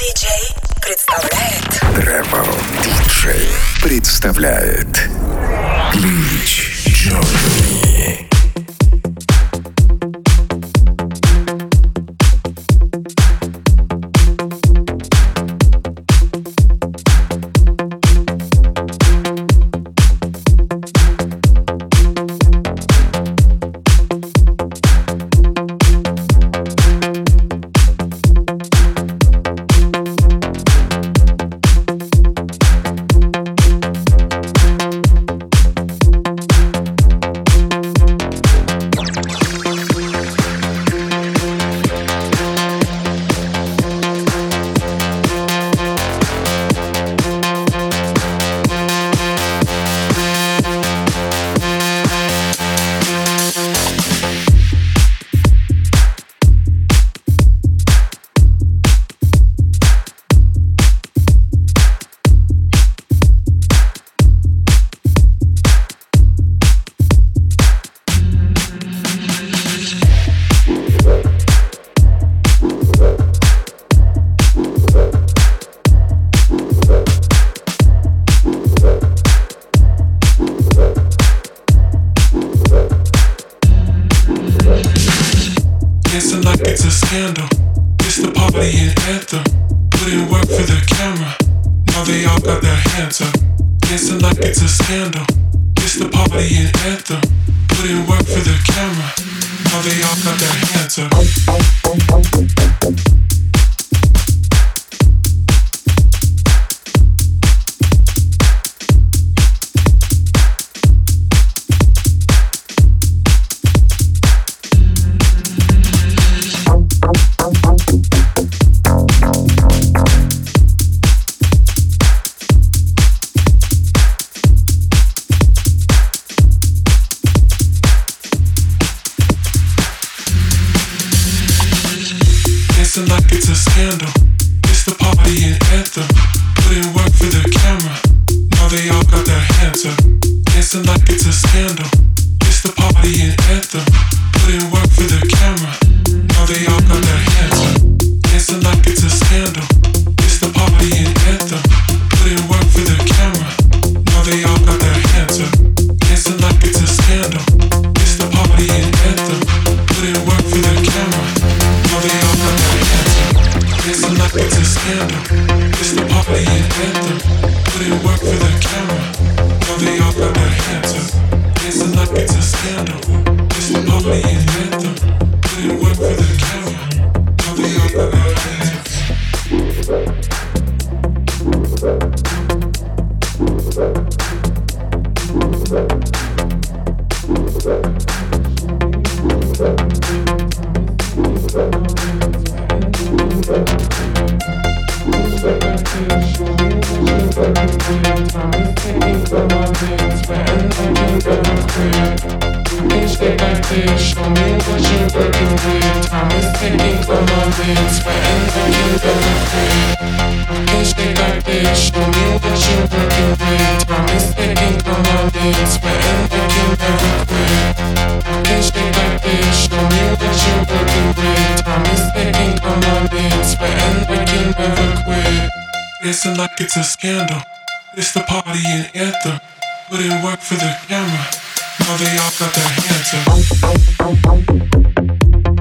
диджей представляет. Travel диджей представляет. Клич Джорджи. needs, but and we can never quit. Dancing like it's a scandal. It's the party and anthem. Put in work for the camera. Now they all got their hands up.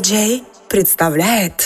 Джей представляет